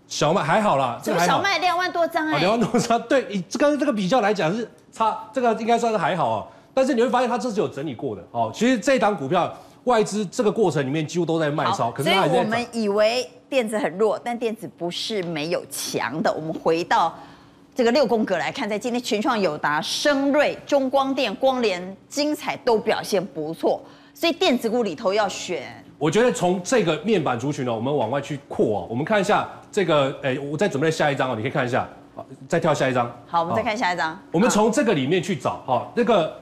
S6: 小麦还好啦，
S1: 这个小麦两万多张哎，
S6: 两万多张，对，以这跟这个比较来讲是差，这个应该算是还好啊，但是你会发现它这是有整理过的哦。其实这一档股票外资这个过程里面几乎都在卖超，可是它还在
S1: 我们以为电子很弱，但电子不是没有强的。我们回到。这个六宫格来看，在今天群创、友达、升瑞、中光电、光联、精彩都表现不错，所以电子股里头要选。
S6: 我觉得从这个面板族群呢，我们往外去扩哦，我们看一下这个，哎，我再准备下一张哦，你可以看一下，再跳下一张。
S1: 好，我们再看下一张。
S6: 我们从这个里面去找哈，这个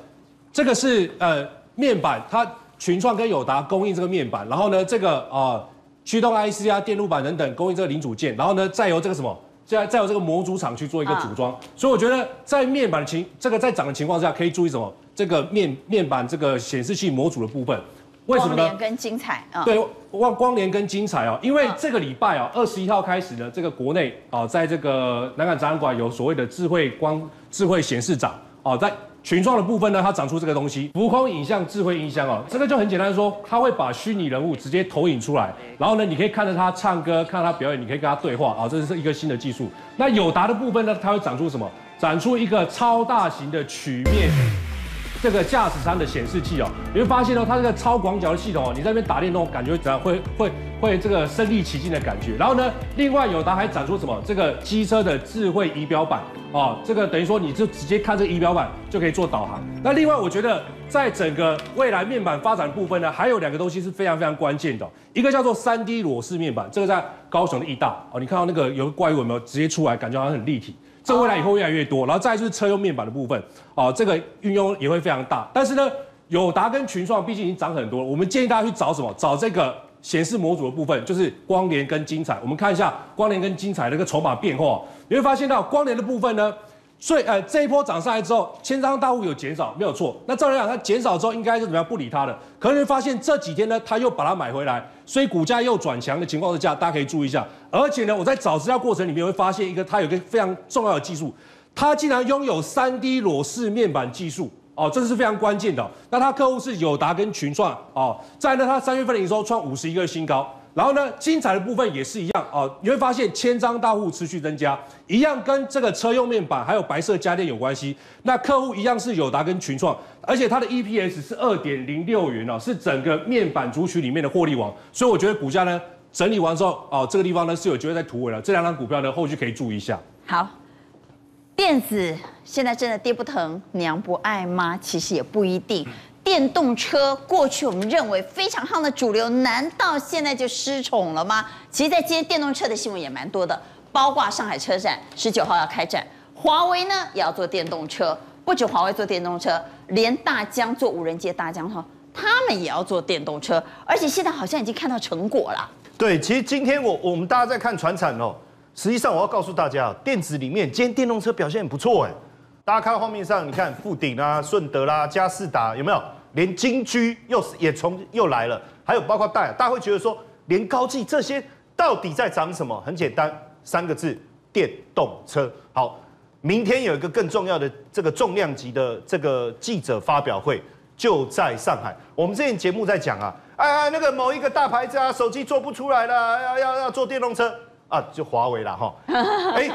S6: 这个是呃面板，它群创跟友达供应这个面板，然后呢这个啊驱动 IC 啊电路板等等供应这个零组件，然后呢再由这个什么？再再有这个模组厂去做一个组装，所以我觉得在面板的情这个在涨的情况下，可以注意什么？这个面面板这个显示器模组的部分，
S1: 为什么呢？光联跟精彩啊，
S6: 对，光光联跟精彩哦，因为这个礼拜啊，二十一号开始呢，这个国内啊，在这个南港展览馆有所谓的智慧光智慧显示展哦，在。群创的部分呢，它长出这个东西，浮空影像智慧音箱哦，这个就很简单说，它会把虚拟人物直接投影出来，然后呢，你可以看着他唱歌，看他表演，你可以跟他对话啊，这是一个新的技术。那友达的部分呢，它会长出什么？长出一个超大型的曲面。这个驾驶舱的显示器哦，你会发现哦，它这个超广角的系统哦，你在那边打电动感觉怎样？会会会这个身临其境的感觉。然后呢，另外友达还展出什么？这个机车的智慧仪表板哦，这个等于说你就直接看这个仪表板就可以做导航。那另外我觉得在整个未来面板发展部分呢，还有两个东西是非常非常关键的，一个叫做 3D 裸视面板，这个在高雄的义大哦，你看到那个有个怪物有没有直接出来，感觉好像很立体。这未来以后越来越多，然后再就是车用面板的部分，啊，这个运用也会非常大。但是呢，友达跟群创毕竟已经涨很多了，我们建议大家去找什么？找这个显示模组的部分，就是光联跟精彩。我们看一下光联跟精彩的一个筹码变化，你会发现到光联的部分呢。所以，呃，这一波涨上来之后，千张大户有减少，没有错。那照理讲，它减少之后，应该是怎么样不理它的？可是发现这几天呢，它又把它买回来，所以股价又转强的情况之下，大家可以注意一下。而且呢，我在找资料过程里面会发现一个，它有一个非常重要的技术，它竟然拥有三 D 裸视面板技术哦，这是非常关键的。那它客户是友达跟群创哦，再来呢，它三月份的营收创五十一个新高。然后呢，精彩的部分也是一样哦，你会发现千张大户持续增加，一样跟这个车用面板还有白色家电有关系。那客户一样是友达跟群创，而且它的 EPS 是二点零六元哦，是整个面板族群里面的获利王。所以我觉得股价呢整理完之后哦，这个地方呢是有机会在突围了。这两张股票呢后续可以注意一下。
S1: 好，电子现在真的爹不疼娘不爱吗？其实也不一定。电动车过去我们认为非常夯的主流，难道现在就失宠了吗？其实，在今天电动车的新闻也蛮多的，包括上海车展十九号要开展，华为呢也要做电动车，不止华为做电动车，连大疆做无人机大疆哈，他们也要做电动车，而且现在好像已经看到成果了。
S3: 对，其实今天我我们大家在看传产哦，实际上我要告诉大家，电子里面今天电动车表现很不错哎，大家看到画面上，你看富鼎啊、顺德啦、佳世达有没有？连金居又是也从又来了，还有包括大，大家会觉得说，连高技这些到底在涨什么？很简单，三个字：电动车。好，明天有一个更重要的这个重量级的这个记者发表会，就在上海。我们之前节目在讲啊，哎那个某一个大牌子啊，手机做不出来了，要要要做电动车啊，就华为了哈。哎，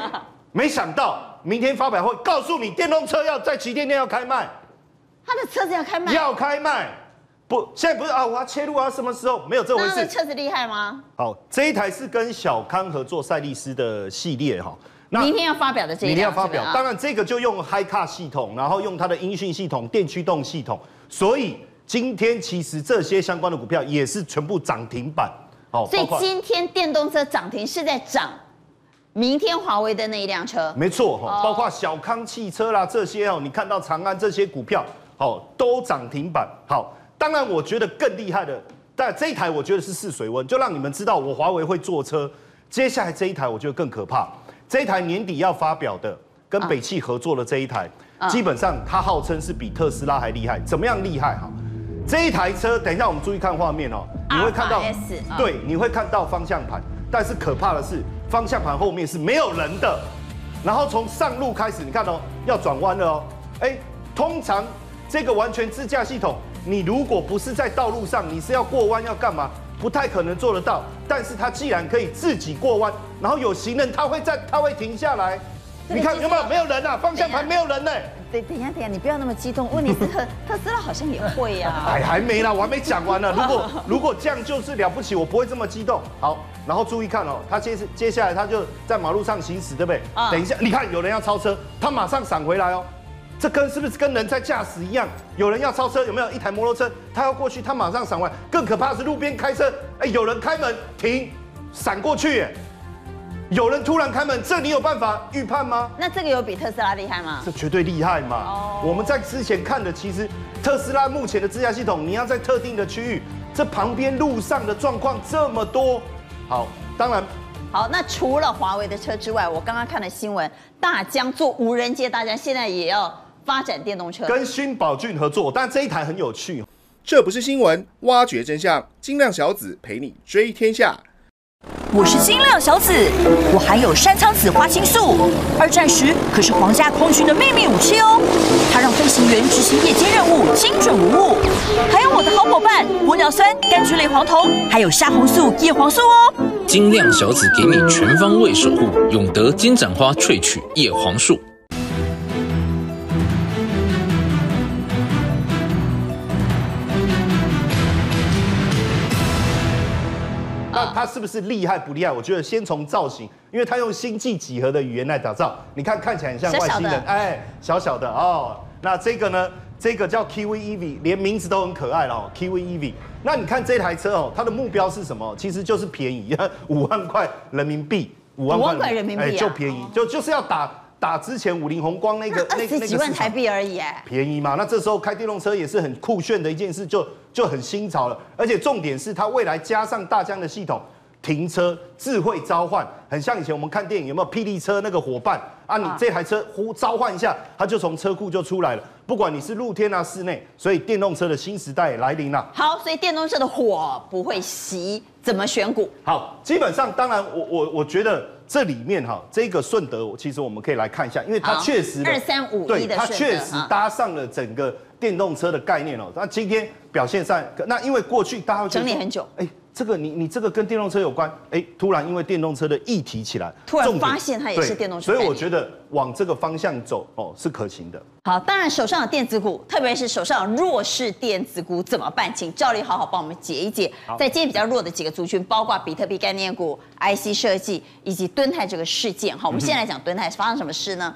S3: 没想到明天发表会告诉你，电动车要在旗舰店要开卖。
S1: 他的车子要开卖，
S3: 要开卖，不，现在不是啊，我要切入啊，什么时候？没有这回事。他
S1: 的车子厉害吗？
S3: 好，这一台是跟小康合作赛力斯的系列哈。那
S1: 明天要发表的这一，明天要发表，
S3: 当然这个就用 HiCar 系统，然后用它的音讯系统、电驱动系统，所以今天其实这些相关的股票也是全部涨停板。
S1: 哦，所以今天电动车涨停是在涨。明天华为的那一辆车，
S3: 没错哈，包括小康汽车啦这些哦，你看到长安这些股票，好都涨停板。好，当然我觉得更厉害的，但这一台我觉得是试水温，就让你们知道我华为会坐车。接下来这一台我觉得更可怕，这一台年底要发表的，跟北汽合作的这一台，基本上它号称是比特斯拉还厉害。怎么样厉害哈？这一台车，等一下我们注意看画面哦，你会看到，对，你会看到方向盘，但是可怕的是方向盘后面是没有人的。然后从上路开始，你看哦，要转弯了哦，哎，通常这个完全自驾系统，你如果不是在道路上，你是要过弯要干嘛？不太可能做得到。但是它既然可以自己过弯，然后有行人，它会在，它会停下来。你看有没有没有人啊？方向盘没有人呢。
S1: 等等一下，等一下，你不要那么激动。问题是特特斯拉好像也会呀。
S3: 哎，还没啦，我还没讲完呢。如果 如果这样就是了不起，我不会这么激动。好，然后注意看哦，他接接下来他就在马路上行驶，对不对？啊。等一下，你看有人要超车，他马上闪回来哦。这跟是不是跟人在驾驶一样？有人要超车，有没有一台摩托车？他要过去，他马上闪完。更可怕的是路边开车，哎，有人开门停，闪过去，哎。有人突然开门，这你有办法预判吗？
S1: 那这个有比特斯拉厉害吗？
S3: 这绝对厉害嘛！哦，我们在之前看的，其实特斯拉目前的自驾系统，你要在特定的区域，这旁边路上的状况这么多。好，当然，
S1: 好，那除了华为的车之外，我刚刚看了新闻，大疆做无人机，大疆现在也要发展电动车，
S3: 跟新宝骏合作，但这一台很有趣。
S7: 这不是新闻，挖掘真相，金亮小子陪你追天下。
S8: 我是金亮小子，我含有山苍子花青素，二战时可是皇家空军的秘密武器哦。它让飞行员执行夜间任务精准无误。还有我的好伙伴玻尿酸、柑橘类黄酮，还有虾红素、叶黄素哦。
S9: 金亮小子给你全方位守护，永德金盏花萃取叶黄素。
S3: 它是不是厉害不厉害？我觉得先从造型，因为它用星际几何的语言来打造，你看看起来很像外星人，哎，小小的哦。那这个呢？这个叫 Kiwi EV，连名字都很可爱了哦，Kiwi EV。那你看这台车哦，它的目标是什么？其实就是便宜，五万块人民币，
S1: 五万块人民币，哎，
S3: 就便宜，就就是要打打之前五菱宏光那个那
S1: 二十几万台币而已，哎，
S3: 便宜嘛。那这时候开电动车也是很酷炫的一件事，就就很新潮了。而且重点是它未来加上大疆的系统。停车智慧召唤，很像以前我们看电影有没有霹雳车那个伙伴啊？你这台车呼召唤一下，它就从车库就出来了。不管你是露天啊、室内，所以电动车的新时代也来临了。
S1: 好，所以电动车的火不会熄，怎么选股？
S3: 好，基本上当然我我我觉得这里面哈，这个顺德其实我们可以来看一下，因为它确实
S1: 二三五一的顺德，
S3: 它确实搭上了整个电动车的概念哦。那今天表现上，那因为过去大家
S1: 整理很久，哎。
S3: 这个你你这个跟电动车有关，哎，突然因为电动车的议题起来，
S1: 突然发现它也是电动车，
S3: 所以我觉得往这个方向走哦是可行的。
S1: 好，当然手上有电子股，特别是手上有弱势电子股怎么办？请赵丽好好帮我们解一解。在今天比较弱的几个族群，包括比特币概念股、IC 设计以及敦泰这个事件。好，我们先来讲敦泰发生什么事呢？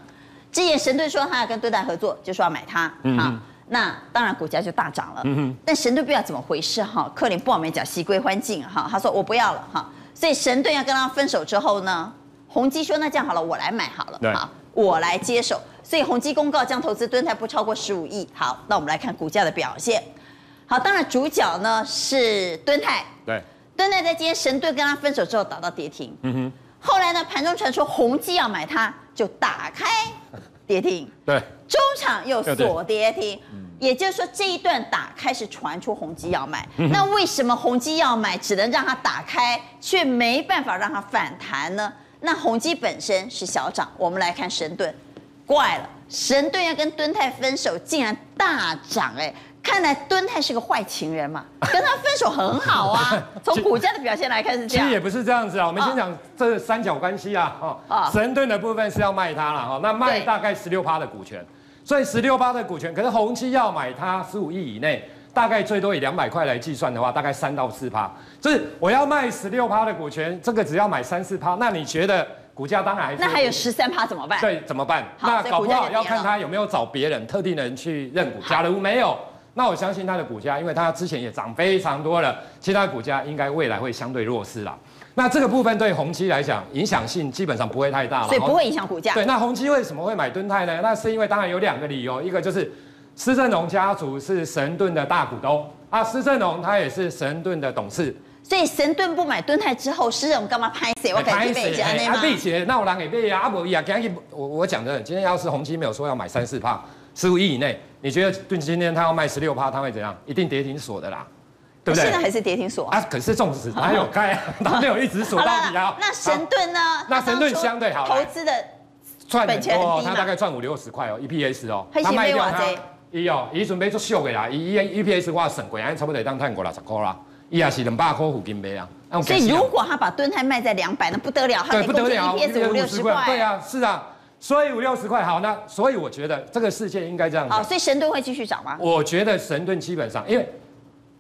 S1: 之前神盾说他要跟敦泰合作，就说要买它，嗯。那当然股价就大涨了，嗯哼。但神盾不知道怎么回事哈，克林不好没讲，喜归欢境哈，他说我不要了哈，所以神盾要跟他分手之后呢，宏基说那这样好了，我来买好了，好，我来接手，所以宏基公告将投资敦泰不超过十五亿。好，那我们来看股价的表现。好，当然主角呢是敦泰，
S2: 对，
S1: 敦泰在今天神盾跟他分手之后打到跌停，嗯哼。后来呢盘中传出宏基要买它，就打开跌停，
S2: 对。
S1: 中场又锁跌。停，也就是说这一段打开是传出宏基要买，那为什么宏基要买只能让它打开，却没办法让它反弹呢？那宏基本身是小涨，我们来看神盾，怪了，神盾要跟敦泰分手，竟然大涨哎，看来敦泰是个坏情人嘛，跟他分手很好啊，从股价的表现来看是这样，
S2: 其实也不是这样子啊，我们先讲这三角关系啊，哦，神盾的部分是要卖它了哈，那卖大概十六趴的股权。所以十六趴的股权，可是宏基要买它十五亿以内，大概最多以两百块来计算的话，大概三到四趴。就是我要卖十六趴的股权，这个只要买三四趴，那你觉得股价当然还是？
S1: 那还有十三趴怎么办？
S2: 对，怎么办？那搞不好要看他有没有找别人特定的人去认股。假如没有，那我相信它的股价，因为它之前也涨非常多了，其他股价应该未来会相对弱势啦。那这个部分对宏基来讲，影响性基本上不会太大了，
S1: 所以不会影响股价。
S2: 对，那宏基为什么会买敦泰呢？那是因为当然有两个理由，一个就是施正荣家族是神盾的大股东啊，施正荣他也是神盾的董事。
S1: 所以神盾不买敦泰之后，诗人干嘛拍谁？我感觉被加那吗？
S2: 被写，那我让给被啊，阿伯呀，今天我我讲的，今天要是宏碁没有说要买三四帕，十五亿以内，你觉得对今天它要卖十六趴，它会怎样？一定跌停锁的啦，对不对？
S1: 现在还是跌停锁
S2: 啊？可是纵使哪有开，他没有一直锁到底啊。
S1: 那神盾呢？
S2: 那神盾相对好，
S1: 投资的
S2: 赚很多，他大概赚五六十块哦，EPS 哦，他卖掉他，伊哦，伊准备做秀的啦，伊 EPS 话省贵，差不多得当探过了十块啦。伊也是两百块附近买啊，
S1: 所以如果他把盾泰卖在两百，那不得了，
S2: 对，不得了
S1: ，EPS 五六十块，
S2: 对啊，是啊，所以五六十块好，那所以我觉得这个世界应该这样子。
S1: 好，所以神盾会继续涨吗？
S2: 我觉得神盾基本上，因为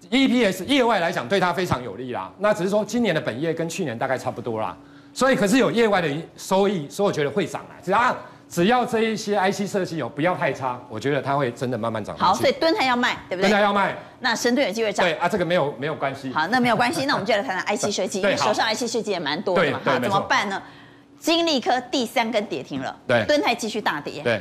S2: EPS 业外来讲对它非常有利啦，那只是说今年的本业跟去年大概差不多啦，所以可是有业外的收益，所以我觉得会涨啊，只要。只要这一些 IC 设计有不要太差，我觉得它会真的慢慢涨。
S1: 好，所以敦泰要卖，对不对？
S2: 敦泰要卖，
S1: 那神盾有机会涨。
S2: 对啊，这个没有没有关系。
S1: 好，那没有关系，那我们就来谈谈 IC 设计，因为手上 IC 设计也蛮多的嘛。好，怎么办呢？金利科第三根跌停了，
S2: 对，
S1: 敦泰继续大跌。
S2: 对，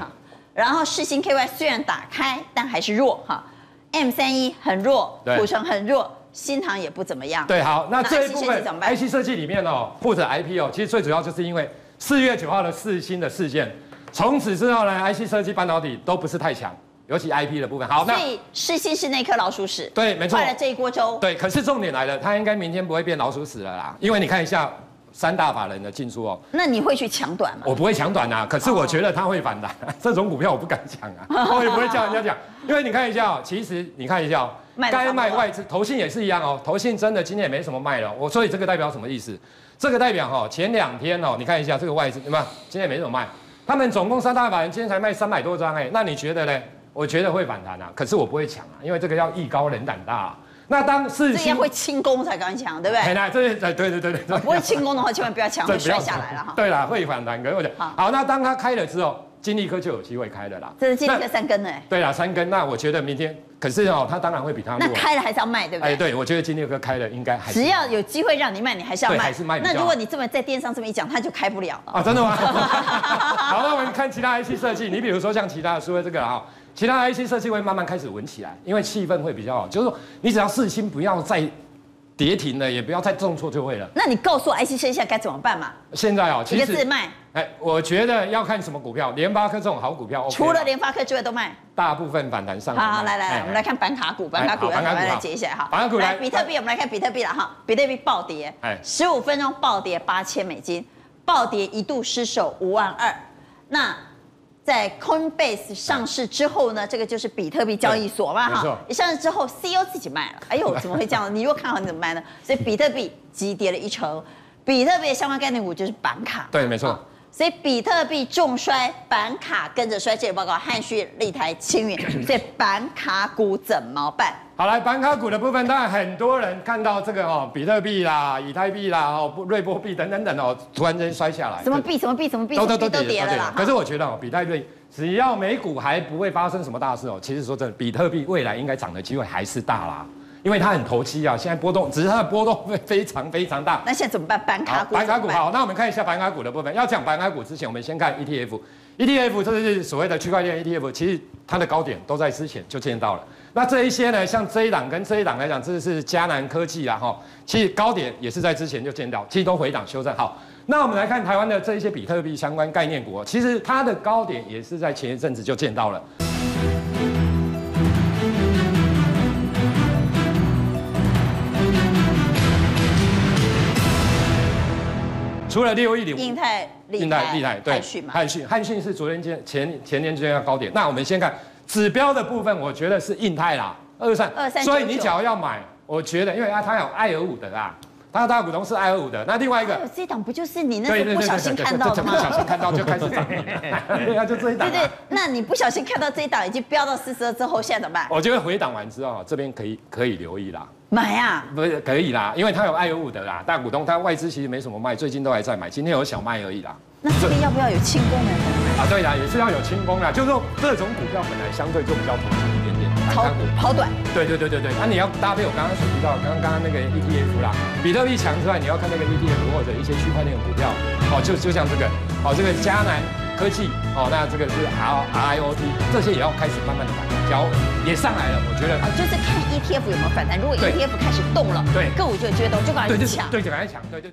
S1: 然后世芯 KY 虽然打开，但还是弱哈。M 三一很弱，普成很弱，新塘也不怎么样。
S2: 对，好，那这一部分 IC 设计里面哦，或者 IP 哦，其实最主要就是因为四月九号的世芯的事件。从此之后呢，IC 设计半导体都不是太强，尤其 IP 的部分。好，那所
S1: 以世芯是那颗老鼠屎。
S2: 对，没错。
S1: 坏了这一锅粥。
S2: 对，可是重点来了，它应该明天不会变老鼠屎了啦，因为你看一下三大法人的进出哦。
S1: 那你会去抢短吗？
S2: 我不会抢短啊，可是我觉得它会反弹。哦、这种股票我不敢抢啊，我也不会叫人家讲，因为你看一下哦，其实你看一下哦，该卖外资投信也是一样哦，投信真的今天也没什么卖了，我所以这个代表什么意思？这个代表哈、哦，前两天哦，你看一下这个外资，有没有？今天也没什么卖。他们总共三大法人今天才卖三百多张哎，那你觉得呢？我觉得会反弹啊，可是我不会抢啊，因为这个要艺高人胆大啊。那当世芯
S1: 会轻功才敢抢，对不对？
S2: 哎，那这对对对对，
S1: 不会轻功的话，千万不要抢，会摔下来了哈。
S2: 对啦，会反弹，可是我讲好，好，那当它开了之后。金立科就有机会开了啦，
S1: 这是金立科三根呢，
S2: 对啦，三根。那我觉得明天，可是哦，它当然会比它
S1: 那开了还是要卖，对不对？
S2: 哎，对，我觉得金立科开了应该还是
S1: 只要有机会让你卖，你还是要卖，
S2: 还是卖。
S1: 那如果你这么在电商这么一讲，它就开不了了
S2: 啊？真的吗？好，那我们看其他 IC 设计，你比如说像其他的说这个啊，其他 IC 设计会慢慢开始稳起来，因为气氛会比较好，就是说你只要四星不要再跌停了，也不要再重挫就会了。
S1: 那你告诉我 IC 设计该怎么办嘛？
S2: 现在哦，
S1: 其实自卖。
S2: 哎，我觉得要看什么股票，联发科这种好股票，OK，
S1: 除了联发科之外都卖，
S2: 大部分反弹上。
S1: 好，好，来来，我们来看板卡股，板卡股，板卡股来接一下哈。
S2: 板卡股来，
S1: 比特币，我们来看比特币了哈。比特币暴跌，哎，十五分钟暴跌八千美金，暴跌一度失守五万二。那在 Coinbase 上市之后呢，这个就是比特币交易所嘛哈。一上市之后，CEO 自己卖了，哎呦，怎么会这样？你如果看好，你怎么卖呢？所以比特币急跌了一成，比特币的相关概念股就是板卡。
S2: 对，没错。
S1: 所以比特币重摔，板卡跟着摔。这个报告，汉讯、立台、清远，所以板卡股怎么办？
S2: 好，来板卡股的部分，当然很多人看到这个哦，比特币啦、以太币啦、哦瑞波币等等等哦，突然间摔下来。
S1: 什么币？什么币？什么币？都都都跌了啦。
S2: 可是我觉得哦，比特币只要美股还不会发生什么大事哦，其实说真的，比特币未来应该涨的机会还是大啦。因为它很投机啊，现在波动只是它的波动会非常非常大。
S1: 那现在怎么办？板卡股。
S2: 板卡股好，那我们看一下板卡股的部分。要讲板卡股之前，我们先看 ETF。ETF 这是所谓的区块链 ETF，其实它的高点都在之前就见到了。那这一些呢，像这一档跟这一档来讲，这是迦南科技啦哈，其实高点也是在之前就见到，其实都回档修正。好，那我们来看台湾的这一些比特币相关概念股，其实它的高点也是在前一阵子就见到了。除了六一零，
S1: 印泰、印泰、立台，对，汉讯嘛，
S2: 汉讯，汉讯是昨天前前前天之间的高点。那我们先看指标的部分，我觉得是印泰啦，二三二三，所以你只要要买，我觉得，因为啊，它有爱尔伍德啦，它的大股东是爱尔伍德。那另外一个，
S1: 这档不就是你那个不小心看到的吗？
S2: 不小心看到就开始涨，对啊，就这一档。
S1: 对对，那你不小心看到这一档已经飙到四十二之后，现在怎么办？
S2: 我觉得回档完之后，这边可以可以留意啦。
S1: 买啊，
S2: 不是可以啦，因为他有爱有伍德啦，大股东，他外资其实没什么卖，最近都还在买，今天有小卖而已啦。
S1: 那这边要不要有清功呢？
S2: 啊，对啦，也是要有清功啦，就是说这种股票本来相对就比较投机一点点，
S1: 跑跑短。
S2: 对对对对对，那、啊、你要搭配我刚刚所提到，刚刚刚刚那个 ETF 啦，比特币强之外，你要看那个 ETF 或者一些区块链的股票，好，就就像这个，好，这个迦南科技，哦，那这个是 R R I O T，这些也要开始慢慢的反弹，只要也上来了，我觉得
S1: 啊，就是看 ETF 有没有反弹，如果 ETF 开始动了，
S2: 对，
S1: 个股就有机会动，就赶快抢，
S2: 对，就赶快抢，对对。